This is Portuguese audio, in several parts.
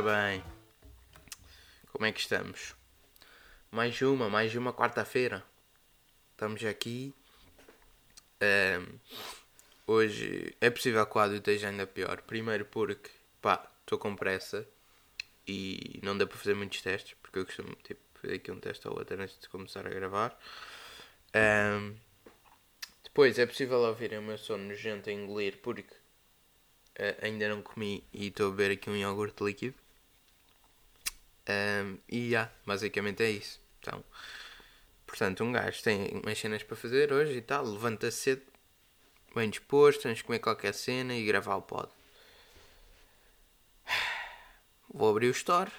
Ora bem, como é que estamos? Mais uma, mais uma quarta-feira. Estamos aqui. Ehm, hoje é possível que o áudio esteja ainda pior. Primeiro porque, pá, estou com pressa e não dá para fazer muitos testes, porque eu costumo tipo, fazer aqui um teste ou outro antes de começar a gravar. Ehm, depois é possível ouvirem o meu sono nojento a engolir porque Uh, ainda não comi e estou a beber aqui um iogurte líquido. Um, e yeah, basicamente é isso. Então, portanto, um gajo tem umas cenas para fazer hoje e tal, levanta-se cedo, bem disposto, tens de comer qualquer cena e gravar o pod. Vou abrir o store.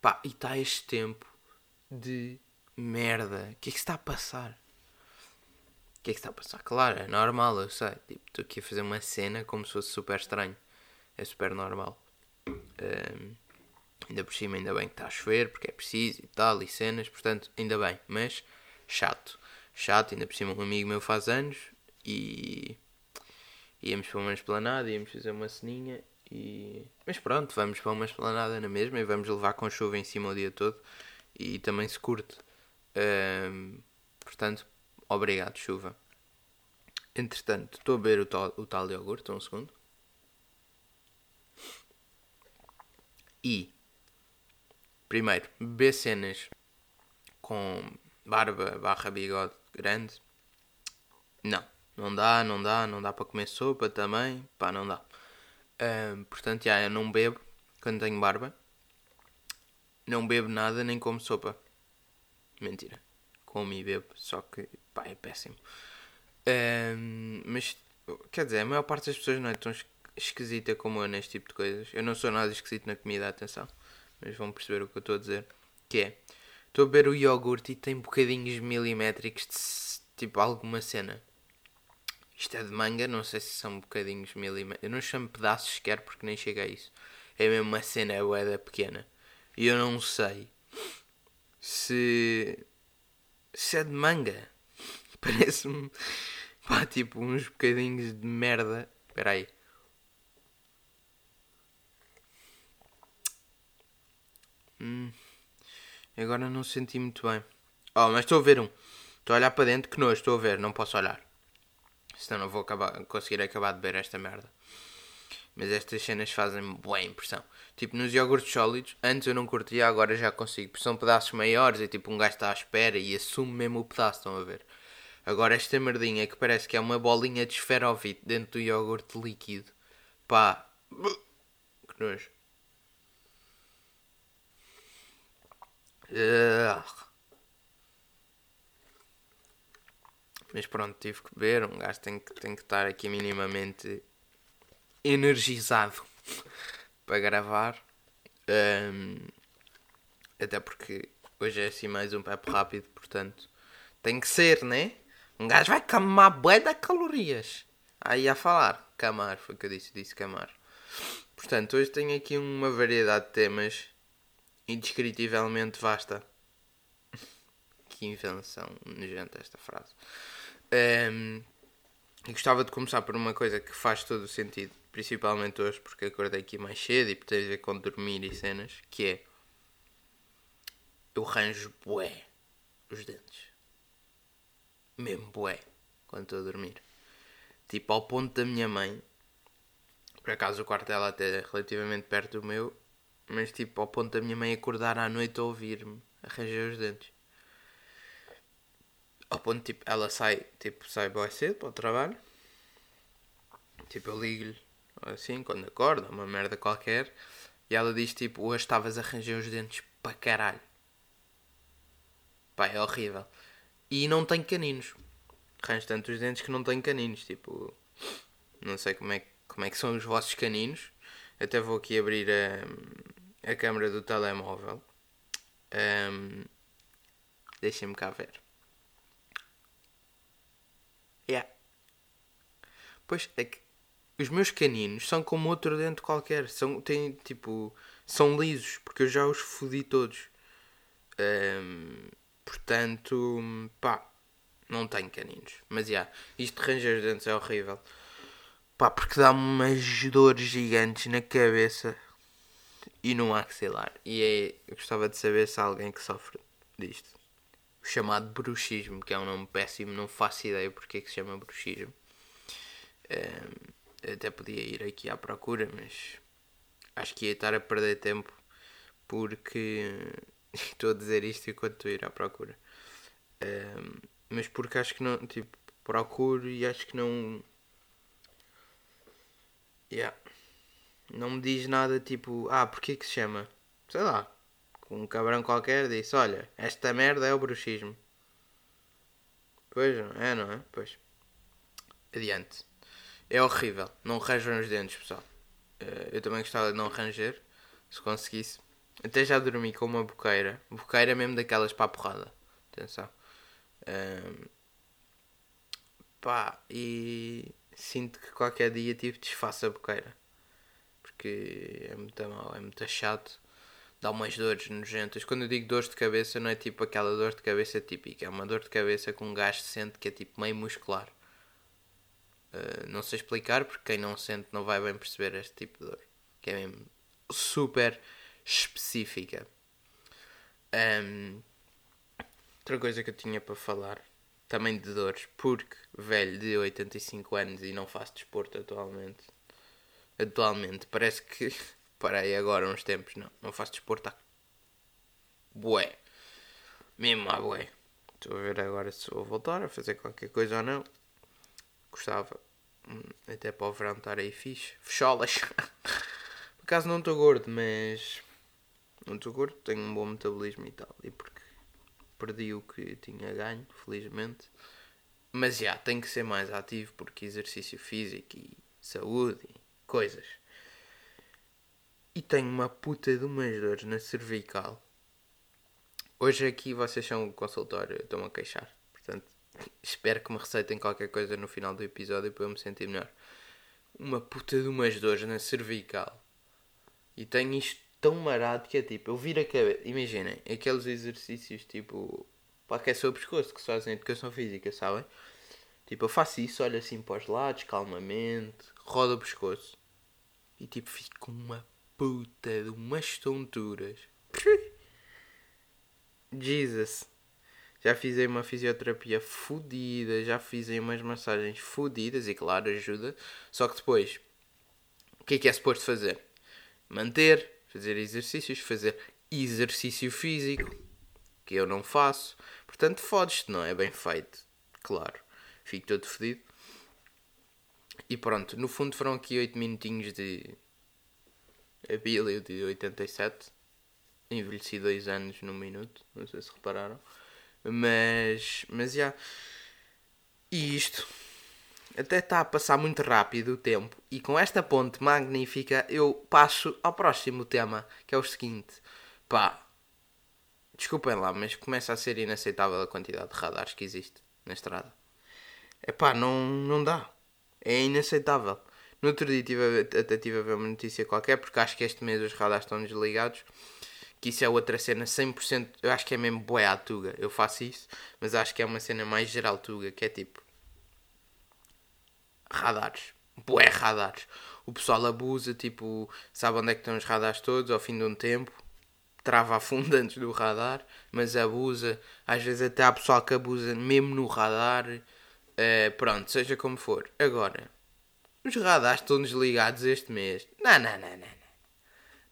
Pá, e está este tempo de merda. O que é que está a passar? O que é que está a passar? Claro, é normal, eu sei. Tipo, estou aqui a fazer uma cena como se fosse super estranho. É super normal. Um, ainda por cima, ainda bem que está a chover, porque é preciso e tal, e cenas, portanto, ainda bem. Mas, chato. Chato, ainda por cima um amigo meu faz anos e íamos para uma esplanada, íamos fazer uma ceninha e... Mas pronto, vamos para uma esplanada na mesma e vamos levar com chuva em cima o dia todo e também se curte. Um, portanto, Obrigado, chuva. Entretanto, estou a beber o tal, o tal iogurte, um segundo. E, primeiro, beber cenas com barba barra bigode grande. Não, não dá, não dá, não dá para comer sopa também. Pá, não dá. Um, portanto, já, eu não bebo quando tenho barba. Não bebo nada nem como sopa. Mentira como e bebo, só que pá, é péssimo. Um, mas quer dizer, a maior parte das pessoas não é tão esquisita como eu neste tipo de coisas. Eu não sou nada esquisito na comida, atenção, mas vão perceber o que eu estou a dizer. Que é, estou a beber o iogurte e tem bocadinhos milimétricos de tipo alguma cena. Isto é de manga, não sei se são bocadinhos milimétricos. Eu não chamo pedaços sequer porque nem chega a isso. É mesmo uma cena boeda pequena. E eu não sei se isso é de manga. Parece-me. Pá, tipo uns bocadinhos de merda. Espera aí. Hum, agora não senti muito bem. Oh, mas estou a ver um. Estou a olhar para dentro que nojo, estou a ver, não posso olhar. Senão não vou acabar, conseguir acabar de ver esta merda. Mas estas cenas fazem boa impressão. Tipo, nos iogurtes sólidos, antes eu não curtia, agora já consigo. Porque são pedaços maiores e tipo um gajo está à espera e assume mesmo o pedaço, estão a ver? Agora esta merdinha que parece que é uma bolinha de esferovite dentro do iogurte líquido. Pá. Que nojo. Mas pronto, tive que beber. Um gajo tem que, tem que estar aqui minimamente energizado para gravar. Um, até porque hoje é assim mais um papo rápido, portanto tem que ser, né? Um gajo vai camar bué de calorias. Aí a falar, camar, foi o que eu disse, disse camar. Portanto, hoje tenho aqui uma variedade de temas indescritivelmente vasta. que invenção nojenta esta frase. Um, e gostava de começar por uma coisa que faz todo o sentido principalmente hoje porque acordei aqui mais cedo e tem ver com dormir e cenas, que é eu ranjo bué os dentes. Mesmo bué quando estou a dormir. Tipo ao ponto da minha mãe, por acaso o quarto dela até é relativamente perto do meu, mas tipo ao ponto da minha mãe acordar à noite a ouvir-me a os dentes. Ao ponto tipo, ela sai, tipo, sai bué cedo para o trabalho. Tipo, eu ligo-lhe assim, quando acorda, uma merda qualquer, e ela diz tipo, hoje estavas a ranger os dentes para caralho. Pá, é horrível. E não tem caninos. Range tanto os dentes que não tem caninos, tipo, não sei como é, como é que são os vossos caninos. Até vou aqui abrir a, a câmera do telemóvel. Um, Deixem-me cá ver. Yeah. Pois é que os meus caninos são como outro dente qualquer. São, têm, tipo, são lisos, porque eu já os fodi todos. Um, portanto, pá, não tenho caninos. Mas já, yeah, isto de ranger os dentes é horrível. Pá, porque dá-me umas dores gigantes na cabeça. E no maxilar. E é, eu gostava de saber se há alguém que sofre disto. O chamado bruxismo, que é um nome péssimo, não faço ideia porque é que se chama bruxismo. Até podia ir aqui à procura, mas acho que ia estar a perder tempo porque estou a dizer isto enquanto estou a ir à procura. Mas porque acho que não, tipo, procuro e acho que não. Yeah. Não me diz nada tipo, ah, porquê que se chama? Sei lá. Um cabrão qualquer disse, olha, esta merda é o bruxismo. Pois é, não é? Pois. Adiante. É horrível. Não ranjam os dentes, pessoal. Uh, eu também gostava de não ranger, se conseguisse. Até já dormi com uma boqueira. Boqueira mesmo daquelas para a porrada. Atenção. Um, pá, e sinto que qualquer dia tipo desfaço a boqueira. Porque é muito mal, é muito chato. Dá umas dores nojentas. Quando eu digo dores de cabeça, não é tipo aquela dor de cabeça típica. É uma dor de cabeça com um gás sente que é tipo meio muscular. Uh, não sei explicar porque quem não sente não vai bem perceber este tipo de dor. Que é mesmo super específica. Um, outra coisa que eu tinha para falar, também de dores, porque velho de 85 anos e não faço desporto atualmente. Atualmente, parece que parei agora uns tempos, não, não faço desporto há bué. Mesmo há bué. Estou a ver agora se vou voltar a fazer qualquer coisa ou não. Gostava. Hum, até para o verão estar aí fixe. Fecholas. Por acaso não estou gordo, mas não estou gordo, tenho um bom metabolismo e tal. E porque perdi o que tinha ganho, felizmente. Mas já, tenho que ser mais ativo porque exercício físico e saúde coisas. E tenho uma puta de umas dores na cervical. Hoje aqui vocês são o consultório, estou-me a queixar. Portanto, espero que me receitem qualquer coisa no final do episódio para eu me sentir melhor. Uma puta de umas dores na cervical. E tenho isto tão marado que é tipo, eu viro a cabeça. Imaginem, aqueles exercícios tipo para aquecer o pescoço que se fazem em educação física, sabem? Tipo, eu faço isso, olho assim para os lados, calmamente, rodo o pescoço e tipo, fico com uma puta de umas tonturas. Jesus. Já fiz aí uma fisioterapia fodida, já fiz aí umas massagens fodidas e claro, ajuda. Só que depois, o que é que é suposto fazer? Manter fazer exercícios, fazer exercício físico, que eu não faço. Portanto, fodes-te, não é bem feito. Claro, fico todo fedido. E pronto, no fundo foram aqui 8 minutinhos de Abílio de 87. Envelheci 2 anos num minuto, não sei se repararam. Mas, mas já. E isto até está a passar muito rápido o tempo e com esta ponte magnífica eu passo ao próximo tema, que é o seguinte. Pá, desculpem lá, mas começa a ser inaceitável a quantidade de radares que existe na estrada. É pá, não, não dá. É inaceitável. No outro dia tive, até tive a ver uma notícia qualquer, porque acho que este mês os radares estão desligados. Que isso é outra cena 100%. Eu acho que é mesmo boé à tuga. Eu faço isso, mas acho que é uma cena mais geral tuga, que é tipo radares. Bué radares. O pessoal abusa, tipo, sabe onde é que estão os radares todos ao fim de um tempo. Trava a fundo antes do radar, mas abusa. Às vezes até há pessoal que abusa mesmo no radar. Uh, pronto, seja como for. Agora, os radares estão desligados este mês. Não, não, não, não.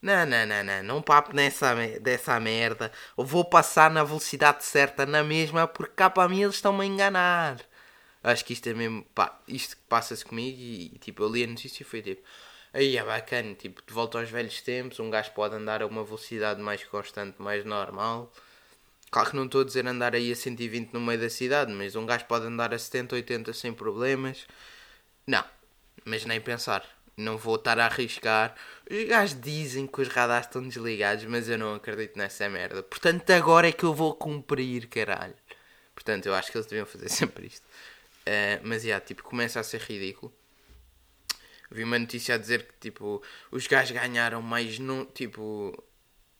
Não, não, não, não, não papo nessa, dessa merda. Eu vou passar na velocidade certa na mesma porque cá para mim eles estão-me a enganar. Acho que isto é mesmo, pá, isto passa-se comigo e, tipo, eu li a notícia e foi tipo, aí é bacana, tipo, de volta aos velhos tempos, um gajo pode andar a uma velocidade mais constante, mais normal. Claro que não estou a dizer andar aí a 120 no meio da cidade, mas um gajo pode andar a 70, 80 sem problemas. Não, mas nem pensar. Não vou estar a arriscar. Os gajos dizem que os radares estão desligados, mas eu não acredito nessa merda. Portanto, agora é que eu vou cumprir, caralho. Portanto, eu acho que eles deviam fazer sempre isto. Uh, mas, yeah, tipo, começa a ser ridículo. Vi uma notícia a dizer que, tipo, os gajos ganharam mais, no, tipo,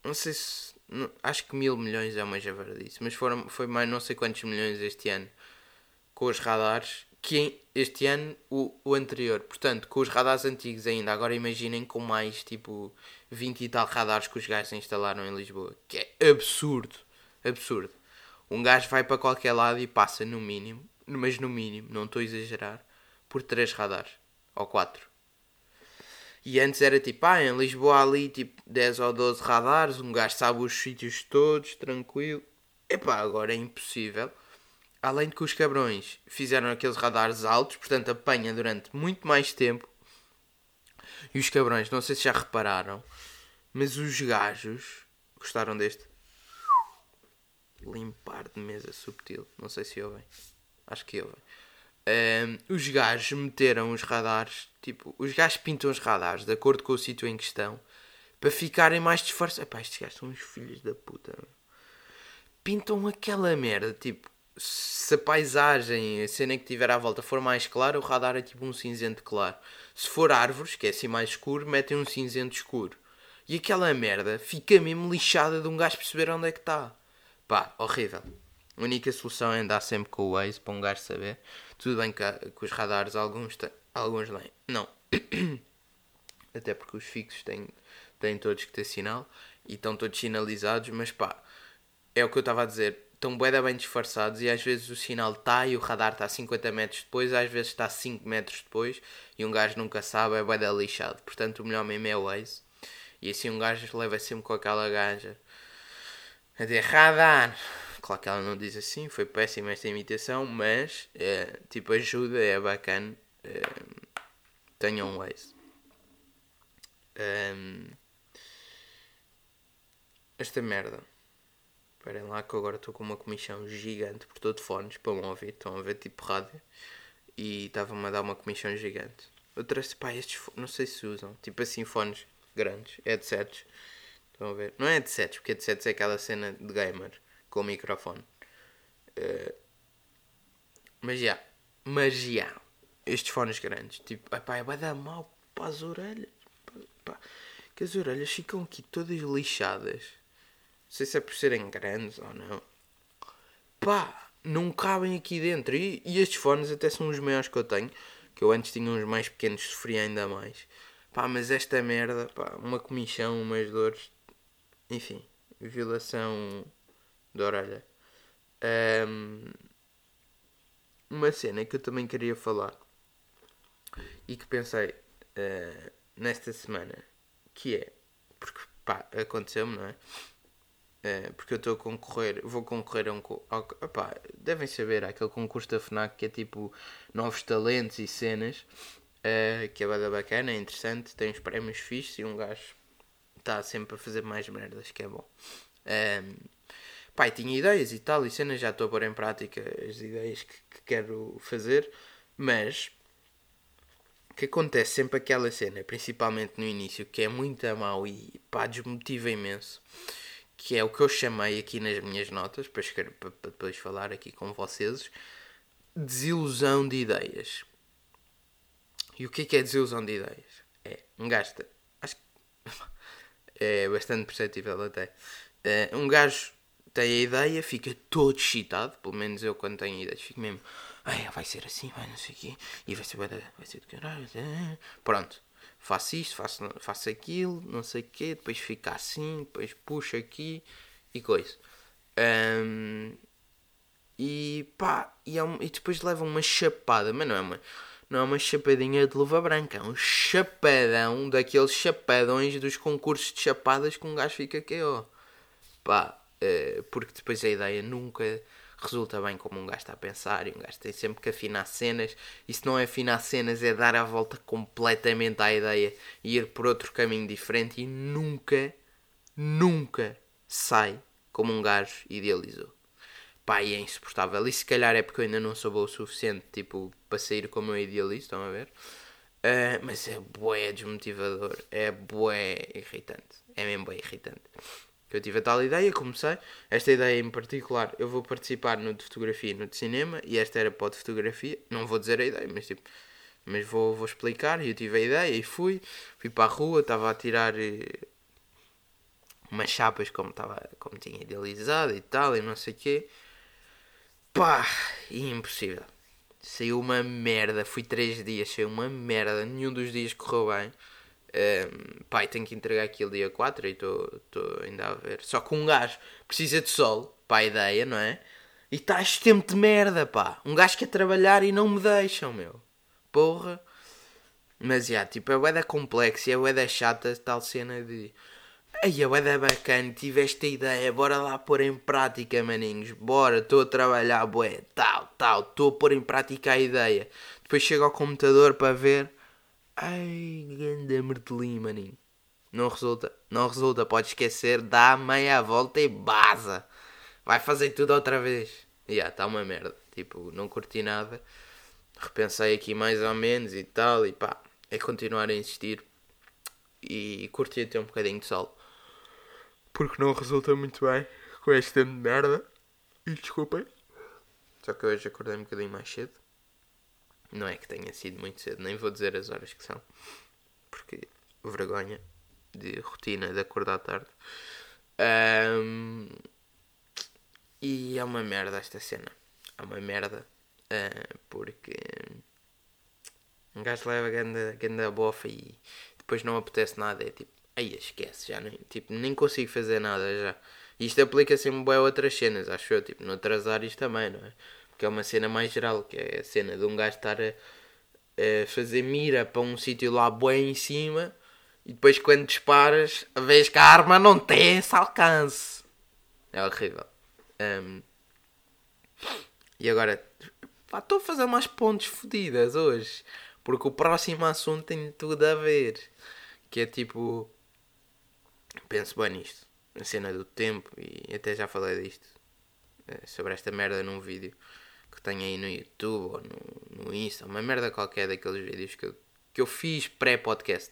não sei se, acho que mil milhões é uma disso, mas foram, foi mais não sei quantos milhões este ano com os radares, que este ano o, o anterior. Portanto, com os radares antigos ainda. Agora imaginem com mais tipo 20 e tal radares que os gajos instalaram em Lisboa. Que é absurdo. Absurdo. Um gajo vai para qualquer lado e passa no mínimo, mas no mínimo, não estou a exagerar, por 3 radares. Ou 4. E antes era tipo, ah, em Lisboa ali tipo 10 ou 12 radares, um gajo sabe os sítios todos, tranquilo. Epá, agora é impossível. Além de que os cabrões fizeram aqueles radares altos, portanto apanha durante muito mais tempo. E os cabrões, não sei se já repararam, mas os gajos gostaram deste limpar de mesa subtil. Não sei se ouvem. Acho que ouvem. Um, os gajos meteram os radares, tipo, os gajos pintam os radares de acordo com o sítio em questão para ficarem mais disfarçados. Epá, estes gajos são uns filhos da puta. Pintam aquela merda, tipo, se a paisagem, a cena que tiver à volta for mais clara, o radar é tipo um cinzento claro. Se for árvores, que é assim mais escuro, metem um cinzento escuro. E aquela merda fica mesmo lixada de um gajo perceber onde é que está. Pá, horrível. A única solução é andar sempre com o Waze para um gajo saber. Tudo bem que, que os radares, alguns, alguns. Não. Até porque os fixos têm, têm todos que ter sinal e estão todos sinalizados, mas pá, é o que eu estava a dizer. Estão bem, bem disfarçados e às vezes o sinal está e o radar está 50 metros depois, às vezes está 5 metros depois e um gajo nunca sabe, é bem lixado. Portanto, o melhor mesmo é o Waze. E assim um gajo leva sempre com aquela gaja a dizer radar Claro que ela não diz assim, foi péssima esta imitação, mas é, tipo ajuda, é bacana. É, tenham um Waze. Um, esta merda. Esperem lá que agora estou com uma comissão gigante por todo fones para me ouvir. Estão a ver tipo rádio. E estava-me a dar uma comissão gigante. Outras, pá, estes não sei se usam. Tipo assim, fones grandes, headsets. Estão a ver? Não é headsets, porque headsets é aquela cena de gamer com o microfone. Uh, mas já, mas já, estes fones grandes, tipo, epá, vai dar mal para as orelhas. Pá, que as orelhas ficam aqui todas lixadas. Não sei se é por serem grandes ou não. Pá, não cabem aqui dentro. E, e estes fones até são os maiores que eu tenho. Que eu antes tinha uns mais pequenos, sofria ainda mais. Pá, mas esta merda, pá, uma comichão, umas dores. Enfim, violação da orelha. Um, uma cena que eu também queria falar e que pensei uh, nesta semana que é porque pá, aconteceu-me, não é? Uh, porque eu estou a concorrer, vou concorrer a um. Ao, devem saber, aquele concurso da FNAC que é tipo novos talentos e cenas, uh, que é bada bacana, é interessante, tem uns prémios fixos e um gajo está sempre a fazer mais merdas, que é bom. Pai, tinha ideias e tal, e cenas, já estou a pôr em prática as ideias que, que quero fazer, mas que acontece sempre aquela cena, principalmente no início, que é muito a mal e pá, desmotiva imenso, que é o que eu chamei aqui nas minhas notas, para, escrever, para depois falar aqui com vocês, desilusão de ideias. E o que é, que é desilusão de ideias? É um gajo, acho que é bastante perceptível até, é, um gajo tem a ideia, fica todo excitado, pelo menos eu quando tenho ideias, fico mesmo, ai, vai ser assim, vai não sei o quê, e vai ser, vai ser de caralho, pronto, faço isto, faço, faço aquilo, não sei o quê, depois fica assim, depois puxo aqui e coisa. Um, e pá, e, é um, e, depois leva uma chapada, mas não é uma, não é uma chapadinha de luva branca, é um chapadão daqueles chapadões dos concursos de chapadas que um gajo fica aqui, ó. Pá, porque depois a ideia nunca resulta bem como um gajo está a pensar e um gajo tem sempre que afinar cenas e se não é afinar cenas é dar a volta completamente à ideia e ir por outro caminho diferente e nunca, nunca sai como um gajo idealizou. Pá, e é insuportável. E se calhar é porque eu ainda não sou bom o suficiente, tipo, para sair como eu idealizo, estão a ver? Uh, mas é bué desmotivador, é bué irritante, é mesmo bué irritante que eu tive a tal ideia, comecei. Esta ideia em particular, eu vou participar no de fotografia e no de cinema, e esta era para o de fotografia. Não vou dizer a ideia, mas tipo, mas vou, vou explicar. Eu tive a ideia e fui, fui para a rua, estava a tirar eh, umas chapas como, estava, como tinha idealizado e tal, e não sei o quê. Pá, impossível. Saiu uma merda. Fui três dias, saiu uma merda. Nenhum dos dias correu bem. Um, pai, tenho que entregar aquilo dia 4 e estou ainda a ver. Só que um gajo precisa de sol, a ideia, não é? E está tempo de merda, pá. Um gajo quer trabalhar e não me deixam, meu. Porra. Mas, já, yeah, tipo, é da complexa é chata tal cena de... Aí, é bacana, tive esta ideia, bora lá pôr em prática, maninhos. Bora, estou a trabalhar, bué, tal, tal. Estou a pôr em prática a ideia. Depois chego ao computador para ver Ai, ganda mertelim, maninho. Não resulta, não resulta, pode esquecer, dá meia volta e baza. Vai fazer tudo outra vez. E yeah, está uma merda. Tipo, não curti nada. Repensei aqui mais ou menos e tal. E pá, é continuar a insistir. E curti até um bocadinho de sol. Porque não resulta muito bem com este tempo de merda. E desculpem. Só que hoje acordei um bocadinho mais cedo. Não é que tenha sido muito cedo, nem vou dizer as horas que são, porque vergonha de rotina de acordar à tarde. Um, e é uma merda esta cena. É uma merda. Uh, porque um gajo leva ganda, ganda bofa e depois não apetece nada. É tipo, aí esquece, já nem, tipo, nem consigo fazer nada já. Isto aplica-se em boas outras cenas, acho eu. Tipo, no atrasar isto também, não é? Que é uma cena mais geral, que é a cena de um gajo estar a, a fazer mira para um sítio lá bem em cima e depois quando disparas, vês que a arma não tem esse alcance. É horrível. Um, e agora, estou a fazer umas pontes fodidas hoje, porque o próximo assunto tem tudo a ver. Que é tipo, penso bem nisto, a cena do tempo, e até já falei disto, eh, sobre esta merda num vídeo que tenho aí no YouTube ou no, no Insta, uma merda qualquer daqueles vídeos que eu, que eu fiz pré-podcast,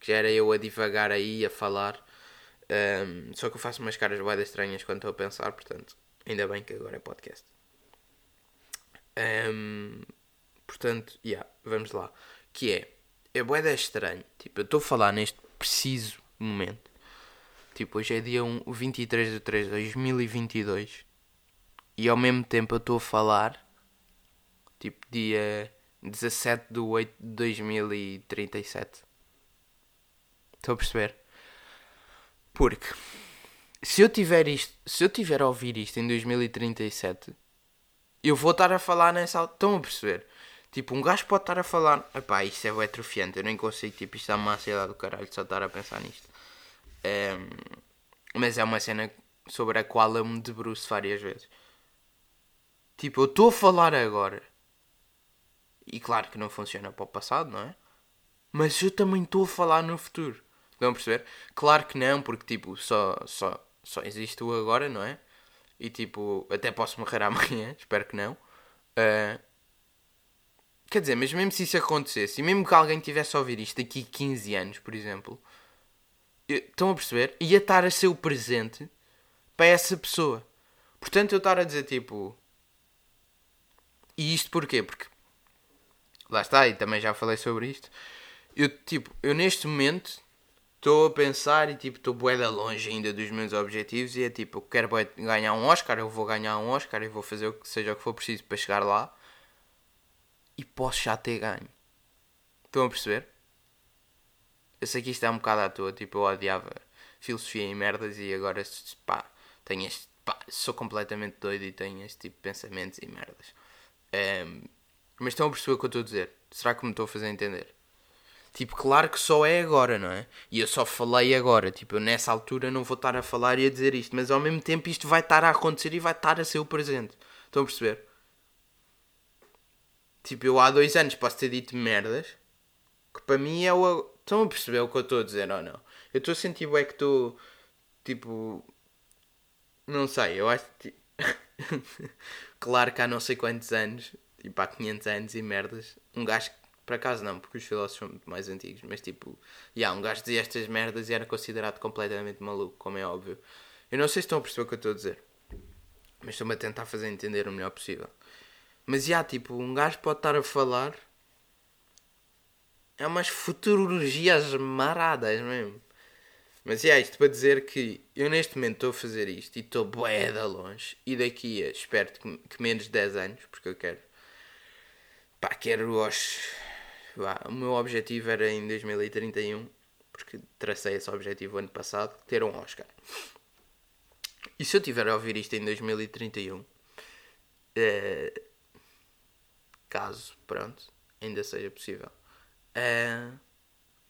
que já era eu a divagar aí, a falar. Um, só que eu faço umas caras bem estranhas quando estou a pensar, portanto, ainda bem que agora é podcast. Um, portanto, yeah, vamos lá. Que é, é boeda estranho. Tipo, eu estou a falar neste preciso momento. Tipo, hoje é dia 1, 23 de 3 de 2022 e ao mesmo tempo eu estou a falar, tipo, dia 17 de 8 de 2037. Estou a perceber? Porque se eu tiver isto, se eu tiver a ouvir isto em 2037, eu vou estar a falar nessa. Estão a perceber? Tipo, um gajo pode estar a falar. Epá, isto é atrofiante, eu nem consigo. Tipo, isto é uma ansiedade do caralho só estar a pensar nisto. Um, mas é uma cena sobre a qual eu me debruço várias vezes. Tipo, eu estou a falar agora. E claro que não funciona para o passado, não é? Mas eu também estou a falar no futuro. Estão a perceber? Claro que não, porque tipo, só, só, só existe o agora, não é? E tipo, até posso morrer amanhã, espero que não. Uh, quer dizer, mas mesmo se isso acontecesse, e mesmo que alguém tivesse a ouvir isto daqui 15 anos, por exemplo, estão a perceber? Ia estar a ser o presente para essa pessoa. Portanto, eu estar a dizer tipo, e isto porquê? Porque lá está, e também já falei sobre isto. Eu, tipo, eu neste momento estou a pensar e tipo, estou bué longe ainda dos meus objetivos e é tipo, eu quero ganhar um Oscar, eu vou ganhar um Oscar e vou fazer o que seja o que for preciso para chegar lá e posso já ter ganho. Estão a perceber? Eu sei que isto é um bocado à toa, tipo, eu odiava filosofia e merdas e agora pá, tenho este, pá, sou completamente doido e tenho este tipo de pensamentos e merdas. Um, mas estão a perceber o que eu estou a dizer? Será que me estou a fazer entender? Tipo, claro que só é agora, não é? E eu só falei agora. Tipo, eu nessa altura não vou estar a falar e a dizer isto. Mas ao mesmo tempo isto vai estar a acontecer e vai estar a ser o presente. Estão a perceber? Tipo, eu há dois anos posso ter dito merdas. Que para mim é o... Estão a perceber o que eu estou a dizer ou não? Eu estou a sentir é que estou... Tipo... Não sei, eu acho... Tipo... claro que há não sei quantos anos, tipo há 500 anos e merdas, um gajo, por acaso não, porque os filósofos são muito mais antigos, mas tipo, yeah, um gajo dizia estas merdas e era considerado completamente maluco, como é óbvio. Eu não sei se estão a perceber o que eu estou a dizer, mas estou-me a tentar fazer entender o melhor possível. Mas já, yeah, tipo, um gajo pode estar a falar. É umas futurologias maradas mesmo. Mas é isto para dizer que eu neste momento estou a fazer isto e estou bué da longe. E daqui a, espero que, menos de 10 anos, porque eu quero pá, quero aos. Vá, o meu objetivo era em 2031, porque tracei esse objetivo ano passado, ter um Oscar. E se eu tiver a ouvir isto em 2031, eh, caso, pronto, ainda seja possível, eh,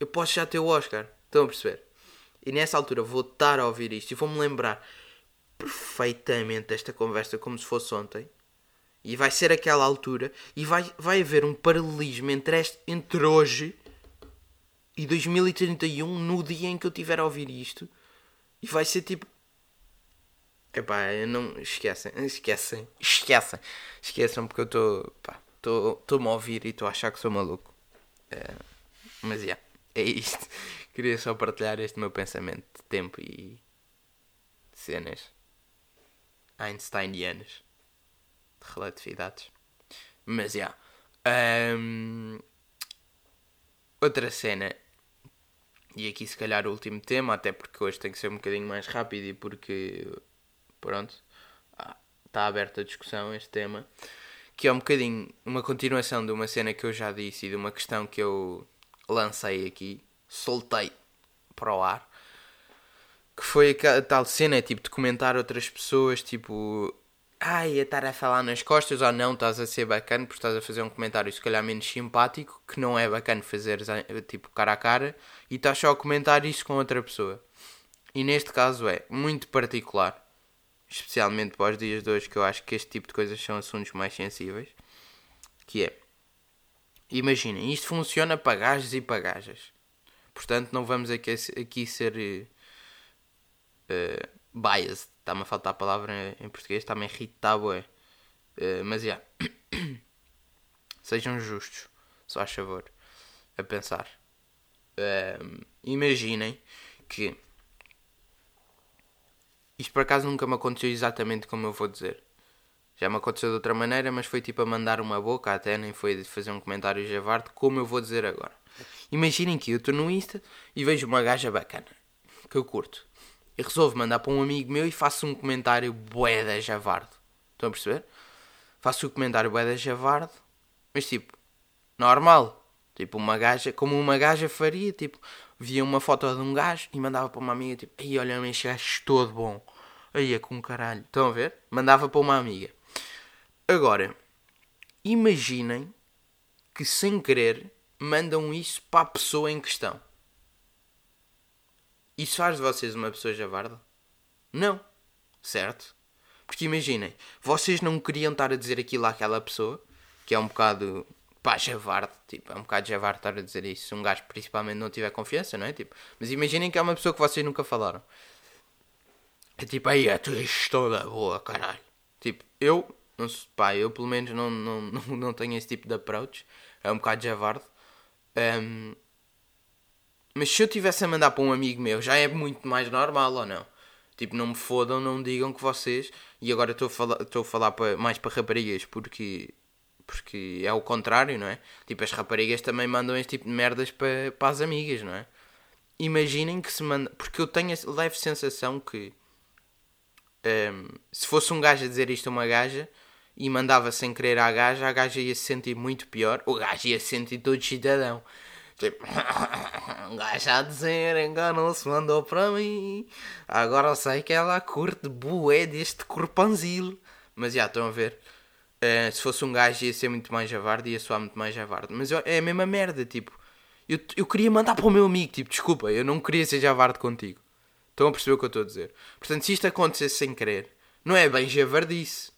eu posso já ter o Oscar. Estão a perceber? E nessa altura vou estar a ouvir isto e vou-me lembrar perfeitamente desta conversa como se fosse ontem. E vai ser aquela altura e vai, vai haver um paralelismo entre, este, entre hoje e 2031 no dia em que eu tiver a ouvir isto. E vai ser tipo. Epá, não. Esquecem, esquecem, esquecem. Esqueçam porque eu estou. Estou-me a ouvir e estou a achar que sou maluco. É, mas, yeah, é isto. Queria só partilhar este meu pensamento de tempo e cenas einsteinianas de relatividades. Mas já. Yeah. Um, outra cena. E aqui se calhar o último tema, até porque hoje tem que ser um bocadinho mais rápido e porque pronto. Está aberta a discussão este tema. Que é um bocadinho uma continuação de uma cena que eu já disse e de uma questão que eu lancei aqui. Soltei para o ar que foi a tal cena, tipo, de comentar outras pessoas, tipo, ai, a estar a falar nas costas ou não, estás a ser bacana porque estás a fazer um comentário se calhar menos simpático, que não é bacana fazer tipo cara a cara, e estás só a comentar isso com outra pessoa. E neste caso é muito particular, especialmente para os dias de hoje, que eu acho que este tipo de coisas são assuntos mais sensíveis, que é, imaginem, isto funciona para gajos e para gajas. Portanto, não vamos aqui, aqui ser uh, biased. Está-me a faltar a palavra em português, está-me a irritar, Uh, mas, já. Yeah. Sejam justos, só a favor, a pensar. Uh, imaginem que isto por acaso nunca me aconteceu exatamente como eu vou dizer. Já me aconteceu de outra maneira, mas foi tipo a mandar uma boca, até nem foi de fazer um comentário javarde, como eu vou dizer agora. Imaginem que eu estou no Insta e vejo uma gaja bacana, que eu curto e resolvo mandar para um amigo meu e faço um comentário bué da javarde. Estão a perceber? Faço o um comentário bué da javarde, mas tipo, normal. Tipo, uma gaja, como uma gaja faria, tipo, via uma foto de um gajo e mandava para uma amiga, tipo, aí olha, este gajo todo bom. Aí é com caralho. Estão a ver? Mandava para uma amiga. Agora, imaginem que sem querer mandam isso para a pessoa em questão. Isso faz de vocês uma pessoa javarda? Não. Certo? Porque imaginem, vocês não queriam estar a dizer aquilo àquela pessoa, que é um bocado. pá, javarde. Tipo, é um bocado javarde estar a dizer isso se um gajo principalmente não tiver confiança, não é? Tipo, mas imaginem que é uma pessoa que vocês nunca falaram. É tipo, aí a tua toda boa, caralho. Tipo, eu, não sei, pá, eu pelo menos não, não, não, não tenho esse tipo de approach. É um bocado javarde. Um, mas se eu tivesse a mandar para um amigo meu, já é muito mais normal ou não? Tipo, não me fodam, não digam que vocês. E agora estou a falar, estou a falar para, mais para raparigas porque. Porque é o contrário, não é? Tipo, as raparigas também mandam este tipo de merdas para, para as amigas, não é? Imaginem que se manda. Porque eu tenho a leve sensação que. Um, se fosse um gajo a dizer isto a uma gaja e mandava sem querer à gaja, a gaja ia se sentir muito pior. O gajo ia se sentir todo cidadão. Tipo, um gajo a dizer, enganou-se, mandou para mim. Agora sei que ela curte bué deste corpanzil. Mas já, estão a ver. Uh, se fosse um gajo ia ser muito mais javarde, ia soar muito mais javarde. Mas eu, é a mesma merda, tipo. Eu, eu queria mandar para o meu amigo, tipo, desculpa, eu não queria ser javarde contigo. Estão a perceber o que eu estou a dizer? Portanto, se isto acontecesse sem querer, não é bem javardice.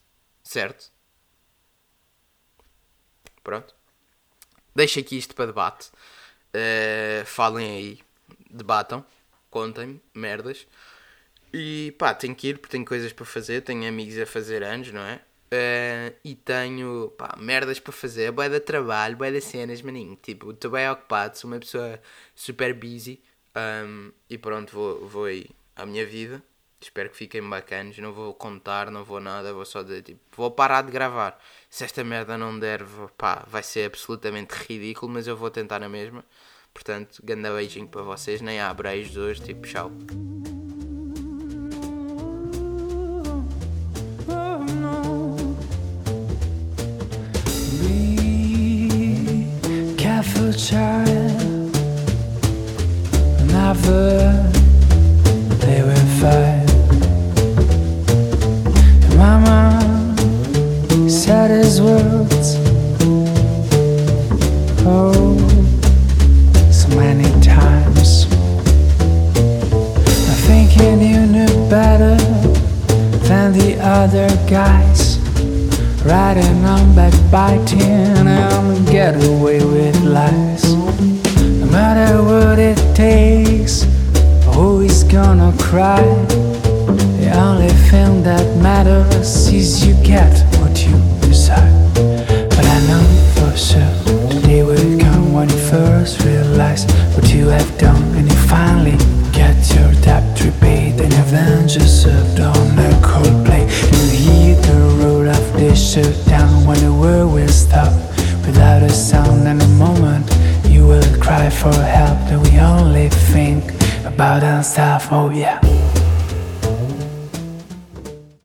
Certo? Pronto. Deixa aqui isto para debate. Uh, falem aí, debatam, contem merdas. E pá, tenho que ir porque tenho coisas para fazer, tenho amigos a fazer anos, não é? Uh, e tenho pá, merdas para fazer, boé de trabalho, boé de cenas, maninho. Tipo, estou bem ocupado, sou uma pessoa super busy. Um, e pronto, vou, vou aí à minha vida. Espero que fiquem bacanas. Não vou contar, não vou nada, vou só dizer tipo, vou parar de gravar. Se esta merda não der, pá, vai ser absolutamente ridículo, mas eu vou tentar na mesma. Portanto, grande beijinho para vocês. Nem há beijos hoje, tipo, tchau. child. Never they will fight. Other guys. Riding on backbiting and get away with lies. No matter what it takes, always gonna cry. The only thing that matters is you get what you desire. But I know for sure today will come when you first realize what you have done, and you finally get your debt repaid, and avenge yourself on of down when the world will stop without a sound. And a moment you will cry for help, that we only think about ourselves. Oh yeah.